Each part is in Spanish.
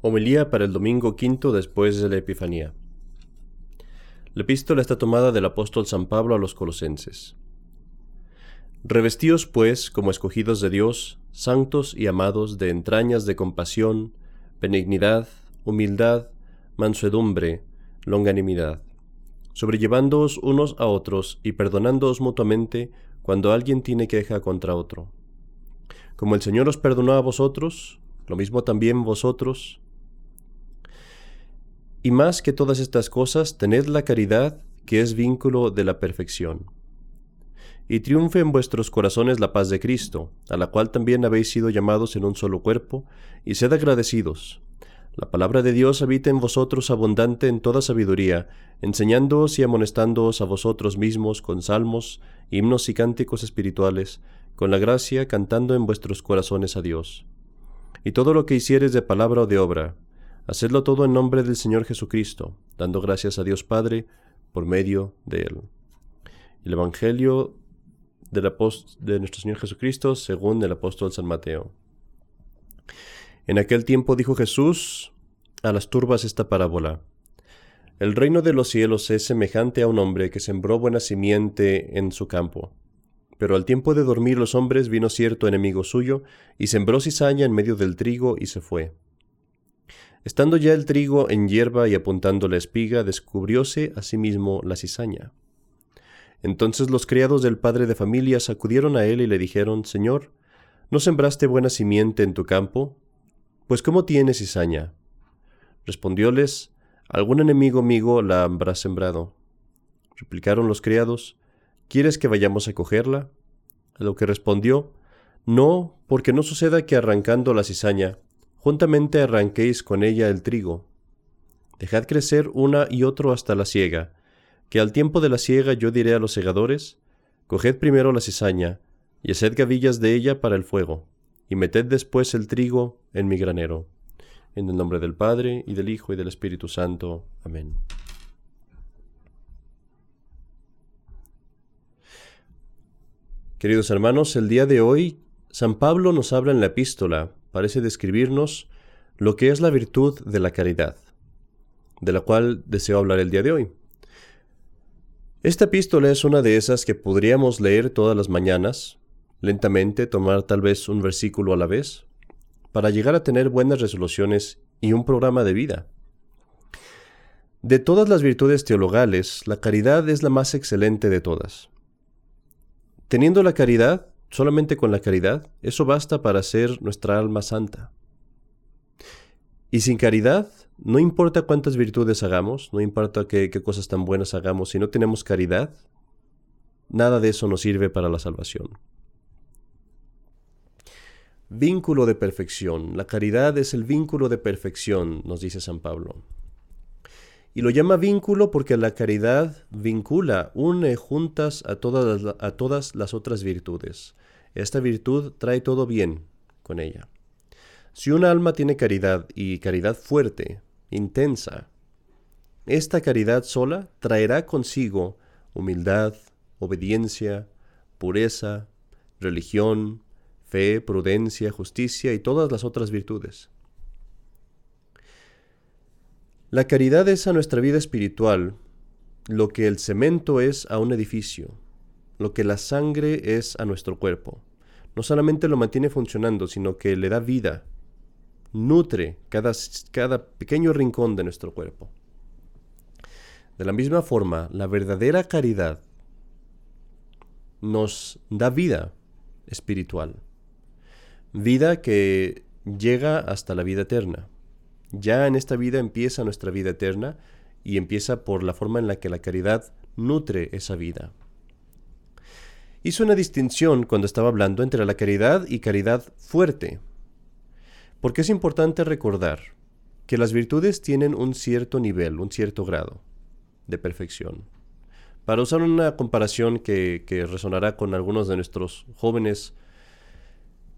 Homilía para el domingo quinto después de la Epifanía. La epístola está tomada del apóstol San Pablo a los colosenses. Revestíos, pues, como escogidos de Dios, santos y amados, de entrañas de compasión, benignidad, humildad, mansedumbre, longanimidad, sobrellevándoos unos a otros y perdonándoos mutuamente cuando alguien tiene queja contra otro. Como el Señor os perdonó a vosotros, lo mismo también vosotros, y más que todas estas cosas, tened la caridad, que es vínculo de la perfección. Y triunfe en vuestros corazones la paz de Cristo, a la cual también habéis sido llamados en un solo cuerpo, y sed agradecidos. La palabra de Dios habita en vosotros abundante en toda sabiduría, enseñándoos y amonestándoos a vosotros mismos con salmos, himnos y cánticos espirituales, con la gracia cantando en vuestros corazones a Dios. Y todo lo que hicieres de palabra o de obra, Hacedlo todo en nombre del Señor Jesucristo, dando gracias a Dios Padre por medio de Él. El Evangelio de nuestro Señor Jesucristo según el apóstol San Mateo. En aquel tiempo dijo Jesús a las turbas esta parábola. El reino de los cielos es semejante a un hombre que sembró buena simiente en su campo. Pero al tiempo de dormir los hombres vino cierto enemigo suyo, y sembró cizaña en medio del trigo y se fue. Estando ya el trigo en hierba y apuntando la espiga, descubrióse a sí la cizaña. Entonces los criados del padre de familia sacudieron a él y le dijeron, Señor, ¿no sembraste buena simiente en tu campo? Pues ¿cómo tienes cizaña? Respondióles, Algún enemigo mío la habrá sembrado. Replicaron los criados, ¿Quieres que vayamos a cogerla? A lo que respondió, No, porque no suceda que arrancando la cizaña, juntamente arranquéis con ella el trigo. Dejad crecer una y otro hasta la siega, que al tiempo de la siega yo diré a los segadores, coged primero la cizaña, y haced gavillas de ella para el fuego, y meted después el trigo en mi granero. En el nombre del Padre, y del Hijo, y del Espíritu Santo. Amén. Queridos hermanos, el día de hoy San Pablo nos habla en la epístola parece describirnos lo que es la virtud de la caridad, de la cual deseo hablar el día de hoy. Esta epístola es una de esas que podríamos leer todas las mañanas, lentamente, tomar tal vez un versículo a la vez, para llegar a tener buenas resoluciones y un programa de vida. De todas las virtudes teologales, la caridad es la más excelente de todas. Teniendo la caridad, Solamente con la caridad, eso basta para hacer nuestra alma santa. Y sin caridad, no importa cuántas virtudes hagamos, no importa qué, cosas tan buenas hagamos, si no tenemos caridad, nada de eso nos sirve para la salvación. Vínculo de perfección. La caridad es el vínculo de perfección, nos dice San Pablo. Y lo llama vínculo porque la caridad vincula, une juntas a todas, las, a todas las otras virtudes. Esta virtud trae todo bien con ella. Si un alma tiene caridad y caridad fuerte, intensa, esta caridad sola traerá consigo humildad, obediencia, pureza, religión, fe, prudencia, justicia y todas las otras virtudes. La caridad es a nuestra vida espiritual lo que el cemento es a un edificio, lo que la sangre es a nuestro cuerpo. No solamente lo mantiene funcionando, sino que le da vida, nutre cada, cada pequeño rincón de nuestro cuerpo. De la misma forma, la verdadera caridad nos da vida espiritual, vida que llega hasta la vida eterna. Ya en esta vida empieza nuestra vida eterna y empieza por la forma en la que la caridad nutre esa vida. Hizo una distinción cuando estaba hablando entre la caridad y caridad fuerte, porque es importante recordar que las virtudes tienen un cierto nivel, un cierto grado de perfección. Para usar una comparación que, que resonará con algunos de nuestros jóvenes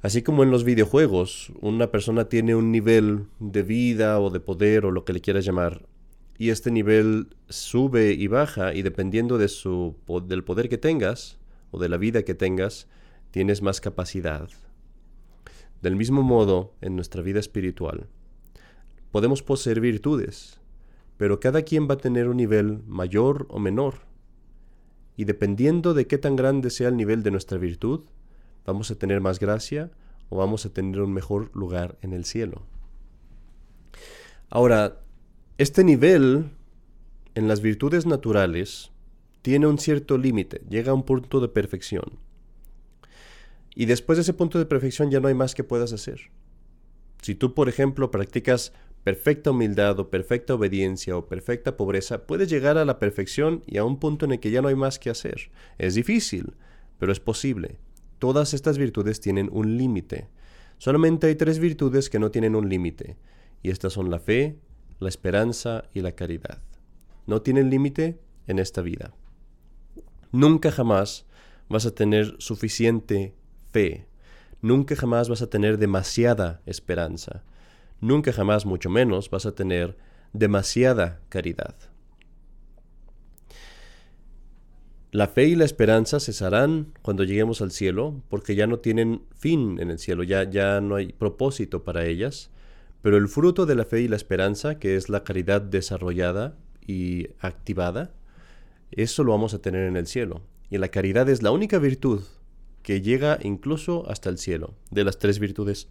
Así como en los videojuegos, una persona tiene un nivel de vida o de poder o lo que le quieras llamar, y este nivel sube y baja y dependiendo de su, del poder que tengas o de la vida que tengas, tienes más capacidad. Del mismo modo, en nuestra vida espiritual, podemos poseer virtudes, pero cada quien va a tener un nivel mayor o menor. Y dependiendo de qué tan grande sea el nivel de nuestra virtud, vamos a tener más gracia o vamos a tener un mejor lugar en el cielo. Ahora, este nivel en las virtudes naturales tiene un cierto límite, llega a un punto de perfección. Y después de ese punto de perfección ya no hay más que puedas hacer. Si tú, por ejemplo, practicas perfecta humildad o perfecta obediencia o perfecta pobreza, puedes llegar a la perfección y a un punto en el que ya no hay más que hacer. Es difícil, pero es posible. Todas estas virtudes tienen un límite. Solamente hay tres virtudes que no tienen un límite, y estas son la fe, la esperanza y la caridad. No tienen límite en esta vida. Nunca jamás vas a tener suficiente fe. Nunca jamás vas a tener demasiada esperanza. Nunca jamás, mucho menos, vas a tener demasiada caridad. La fe y la esperanza cesarán cuando lleguemos al cielo, porque ya no tienen fin en el cielo, ya, ya no hay propósito para ellas, pero el fruto de la fe y la esperanza, que es la caridad desarrollada y activada, eso lo vamos a tener en el cielo. Y la caridad es la única virtud que llega incluso hasta el cielo, de las tres virtudes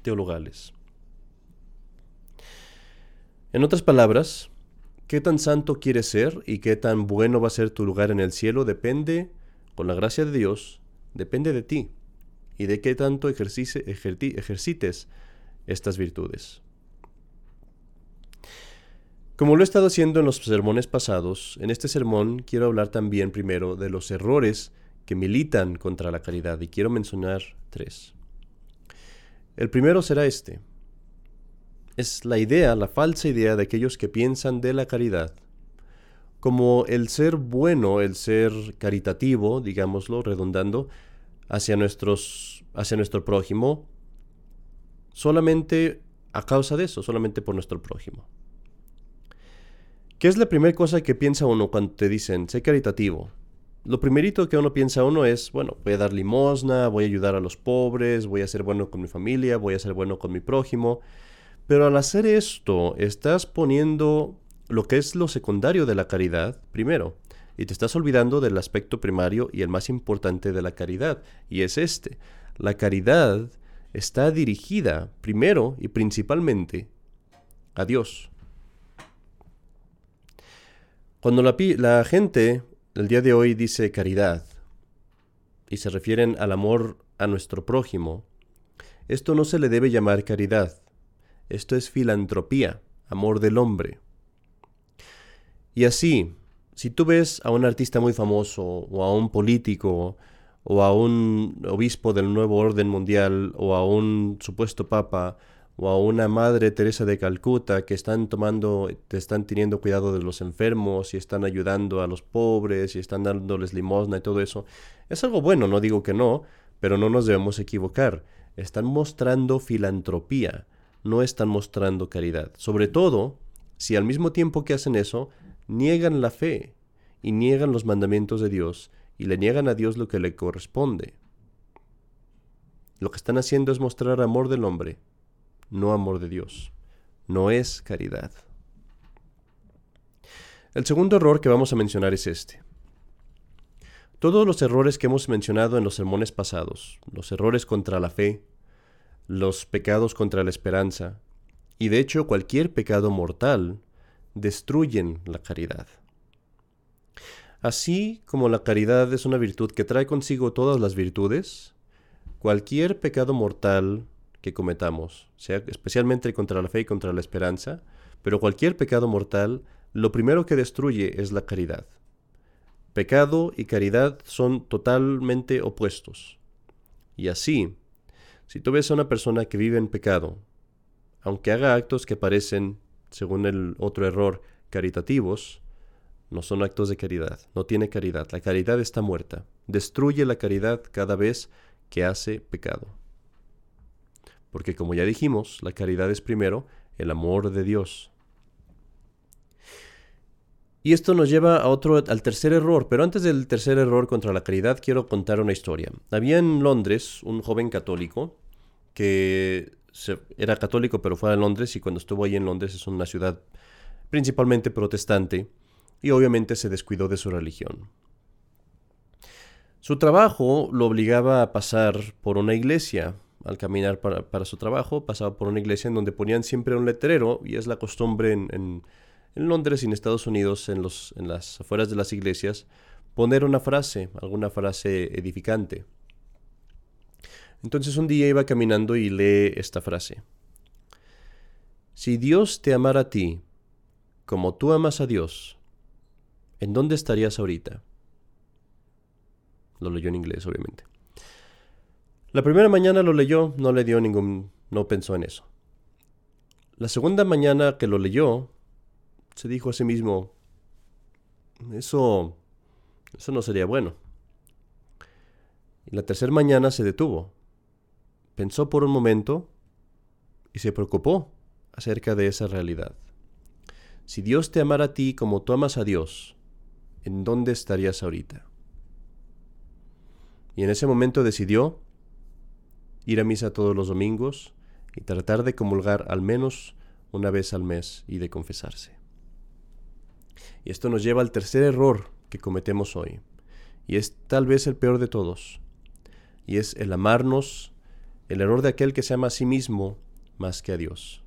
teologales. En otras palabras, qué tan santo quieres ser y qué tan bueno va a ser tu lugar en el cielo depende, con la gracia de Dios, depende de ti y de qué tanto ejercites estas virtudes. Como lo he estado haciendo en los sermones pasados, en este sermón quiero hablar también primero de los errores que militan contra la caridad y quiero mencionar tres. El primero será este. Es la idea, la falsa idea de aquellos que piensan de la caridad como el ser bueno, el ser caritativo, digámoslo, redundando, hacia, nuestros, hacia nuestro prójimo, solamente a causa de eso, solamente por nuestro prójimo. ¿Qué es la primera cosa que piensa uno cuando te dicen, sé caritativo? Lo primerito que uno piensa uno es, bueno, voy a dar limosna, voy a ayudar a los pobres, voy a ser bueno con mi familia, voy a ser bueno con mi prójimo. Pero al hacer esto, estás poniendo lo que es lo secundario de la caridad primero, y te estás olvidando del aspecto primario y el más importante de la caridad, y es este. La caridad está dirigida primero y principalmente a Dios. Cuando la, gente el día de hoy dice caridad y se refieren al amor a nuestro prójimo, esto no se le debe llamar caridad. Esto es filantropía, amor del hombre. Y así, si tú ves a un artista muy famoso o a un político o a un obispo del nuevo orden mundial o a un supuesto papa o a una madre Teresa de Calcuta que están tomando, están teniendo cuidado de los enfermos y están ayudando a los pobres y están dándoles limosna y todo eso. Es algo bueno, no digo que no, pero no nos debemos equivocar. Están mostrando filantropía, no están mostrando caridad. Sobre todo si al mismo tiempo que hacen eso, niegan la fe y niegan los mandamientos de Dios y le niegan a Dios lo que le corresponde. Lo que están haciendo es mostrar amor del hombre no amor de Dios. No es caridad. El segundo error que vamos a mencionar es este. Todos los errores que hemos mencionado en los sermones pasados, los errores contra la fe, los pecados contra la esperanza, y de hecho cualquier pecado mortal, destruyen la caridad. Así como la caridad es una virtud que trae consigo todas las virtudes, cualquier pecado mortal que cometamos, sea especialmente contra la fe y contra la esperanza, pero cualquier pecado mortal, lo primero que destruye es la caridad. Pecado y caridad son totalmente opuestos. Y así, si tú ves a una persona que vive en pecado, aunque haga actos que parecen, según el otro error, caritativos, no son actos de caridad, no tiene caridad. La caridad está muerta. Destruye la caridad cada vez que hace pecado porque como ya dijimos, la caridad es primero el amor de Dios. Y esto nos lleva a otro, al tercer error, pero antes del tercer error contra la caridad quiero contar una historia. Había en Londres un joven católico que era católico pero fue a Londres y cuando estuvo ahí en Londres es una ciudad principalmente protestante y obviamente se descuidó de su religión. Su trabajo lo obligaba a pasar por una iglesia. Al caminar para, su trabajo pasaba por una iglesia en donde ponían siempre un letrero y es la costumbre en, en, Londres y en Estados Unidos, en, los, en las afueras de las iglesias, poner una frase, alguna frase edificante. Entonces un día iba caminando y lee esta frase. Si Dios te amara a ti como tú amas a Dios, ¿en dónde estarías ahorita? Lo leyó en inglés, obviamente. La primera mañana lo leyó, no le dio ningún, no pensó en eso. La segunda mañana que lo leyó, se dijo a sí mismo, eso, eso no sería bueno. Y la tercera mañana se detuvo pensó por un momento y se preocupó acerca de esa realidad. Si Dios te amara a ti como tú amas a Dios, ¿en dónde estarías ahorita? Y en ese momento decidió ir a misa todos los domingos y tratar de comulgar al menos una vez al mes y de confesarse. Y esto nos lleva al tercer error que cometemos hoy, y es tal vez el peor de todos, y es el amarnos el error de aquel que se ama a sí mismo más que a Dios.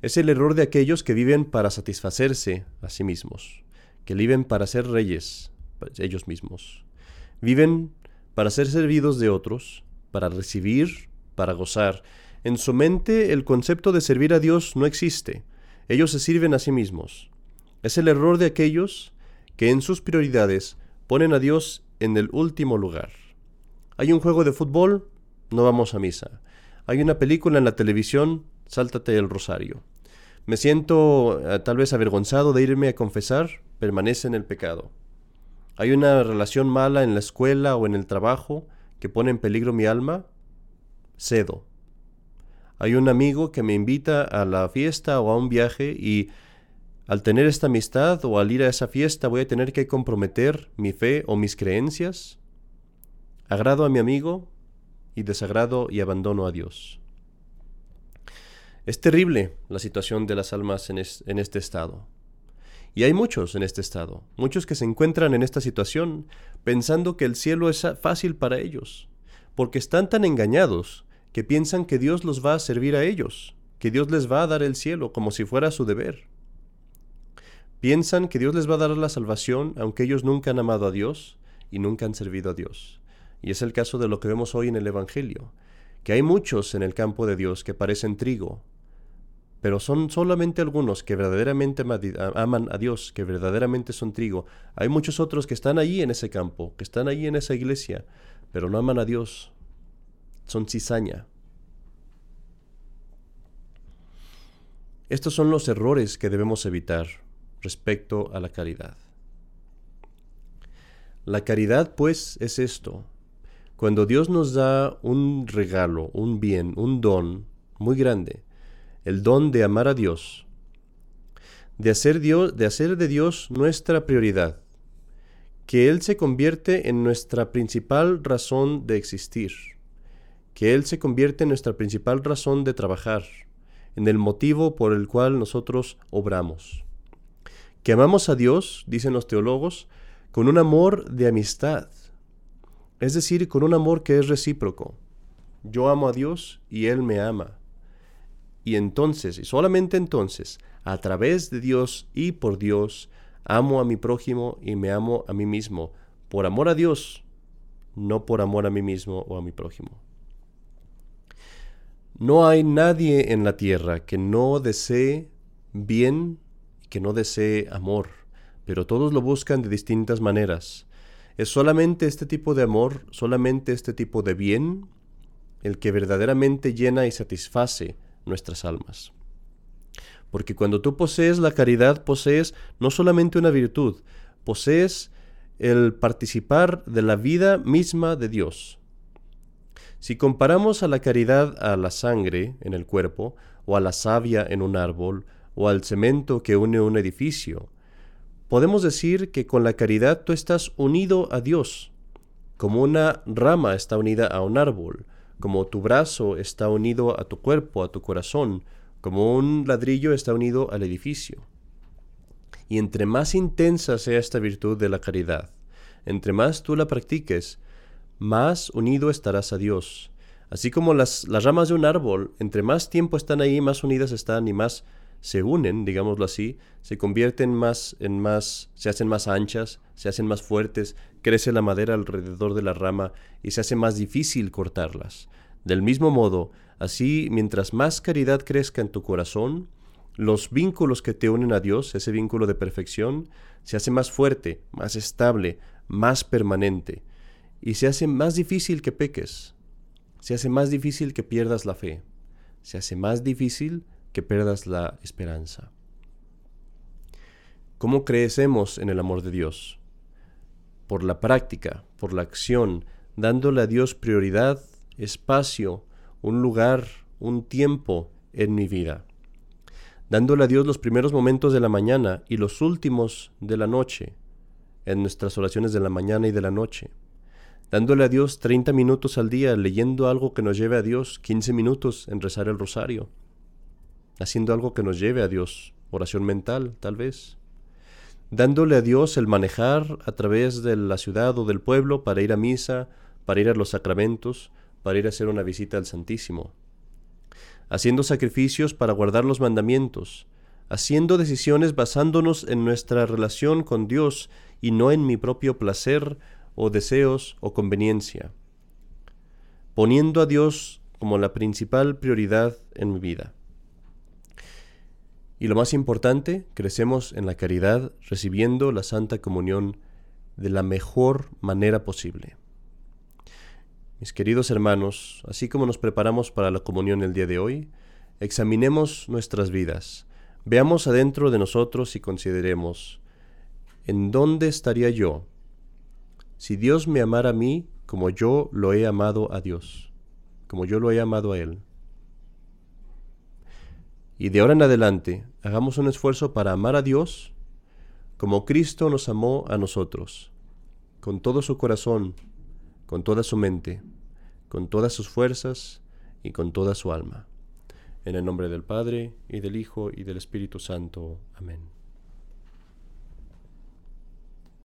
Es el error de aquellos que viven para satisfacerse a sí mismos, que viven para ser reyes ellos mismos. Viven para ser servidos de otros, para recibir, para gozar. En su mente el concepto de servir a Dios no existe. Ellos se sirven a sí mismos. Es el error de aquellos que en sus prioridades ponen a Dios en el último lugar. Hay un juego de fútbol, no vamos a misa. Hay una película en la televisión, sáltate el rosario. Me siento eh, tal vez avergonzado de irme a confesar, permanece en el pecado. Hay una relación mala en la escuela o en el trabajo que pone en peligro mi alma, cedo. Hay un amigo que me invita a la fiesta o a un viaje y al tener esta amistad o al ir a esa fiesta voy a tener que comprometer mi fe o mis creencias, agrado a mi amigo y desagrado y abandono a Dios. Es terrible la situación de las almas en, este estado. Y hay muchos en este estado, muchos que se encuentran en esta situación pensando que el cielo es fácil para ellos, porque están tan engañados que piensan que Dios los va a servir a ellos, que Dios les va a dar el cielo como si fuera su deber. Piensan que Dios les va a dar la salvación aunque ellos nunca han amado a Dios y nunca han servido a Dios. Y es el caso de lo que vemos hoy en el Evangelio, que hay muchos en el campo de Dios que parecen trigo, pero son solamente algunos que verdaderamente aman a Dios, que verdaderamente son trigo. Hay muchos otros que están ahí en ese campo, que están ahí en esa iglesia, pero no aman a Dios. Son cizaña. Estos son los errores que debemos evitar respecto a la caridad. La caridad, pues, es esto, cuando Dios nos da un regalo, un bien, un don muy grande, el don de amar a Dios, de hacer, Dios, de hacer de Dios nuestra prioridad, que Él se convierte en nuestra principal razón de existir, que Él se convierte en nuestra principal razón de trabajar, en el motivo por el cual nosotros obramos. Que amamos a Dios, dicen los teólogos, con un amor de amistad, es decir, con un amor que es recíproco. Yo amo a Dios y Él me ama. Y entonces, y solamente entonces, a través de Dios y por Dios, amo a mi prójimo y me amo a mí mismo, por amor a Dios, no por amor a mí mismo o a mi prójimo. No hay nadie en la tierra que no desee bien que no desee amor, pero todos lo buscan de distintas maneras. Es solamente este tipo de amor, solamente este tipo de bien, el que verdaderamente llena y satisface nuestras almas. Porque cuando tú posees la caridad, posees no solamente una virtud, posees el participar de la vida misma de Dios. Si comparamos a la caridad a la sangre en el cuerpo, o a la savia en un árbol, o al cemento que une un edificio, podemos decir que con la caridad tú estás unido a Dios, como una rama está unida a un árbol, como tu brazo está unido a tu cuerpo, a tu corazón, como un ladrillo está unido al edificio. Y entre más intensa sea esta virtud de la caridad, entre más tú la practiques, más unido estarás a Dios. Así como las, ramas de un árbol, entre más tiempo están ahí, más unidas están y más se unen, digámoslo así, se convierten más en más, se hacen más anchas, se hacen más fuertes, crece la madera alrededor de la rama y se hace más difícil cortarlas. Del mismo modo, así, mientras más caridad crezca en tu corazón, los vínculos que te unen a Dios, ese vínculo de perfección, se hace más fuerte, más estable, más permanente, y se hace más difícil que peques, se hace más difícil que pierdas la fe, se hace más difícil que pierdas la esperanza. ¿Cómo crecemos en el amor de Dios? Por la práctica, por la acción, dándole a Dios prioridad, espacio, un lugar, un tiempo en mi vida. Dándole a Dios los primeros momentos de la mañana y los últimos de la noche, en nuestras oraciones de la mañana y de la noche. Dándole a Dios 30 minutos al día leyendo algo que nos lleve a Dios, 15 minutos en rezar el rosario haciendo algo que nos lleve a Dios, oración mental tal vez, dándole a Dios el manejar a través de la ciudad o del pueblo para ir a misa, para ir a los sacramentos, para ir a hacer una visita al Santísimo, haciendo sacrificios para guardar los mandamientos, haciendo decisiones basándonos en nuestra relación con Dios y no en mi propio placer o deseos o conveniencia, poniendo a Dios como la principal prioridad en mi vida. Y lo más importante, crecemos en la caridad recibiendo la Santa Comunión de la mejor manera posible. Mis queridos hermanos, así como nos preparamos para la comunión el día de hoy, examinemos nuestras vidas, veamos adentro de nosotros y consideremos, ¿en dónde estaría yo si Dios me amara a mí como yo lo he amado a Dios, como yo lo he amado a Él? Y de ahora en adelante, hagamos un esfuerzo para amar a Dios como Cristo nos amó a nosotros, con todo su corazón, con toda su mente, con todas sus fuerzas y con toda su alma. En el nombre del Padre, y del Hijo, y del Espíritu Santo. Amén.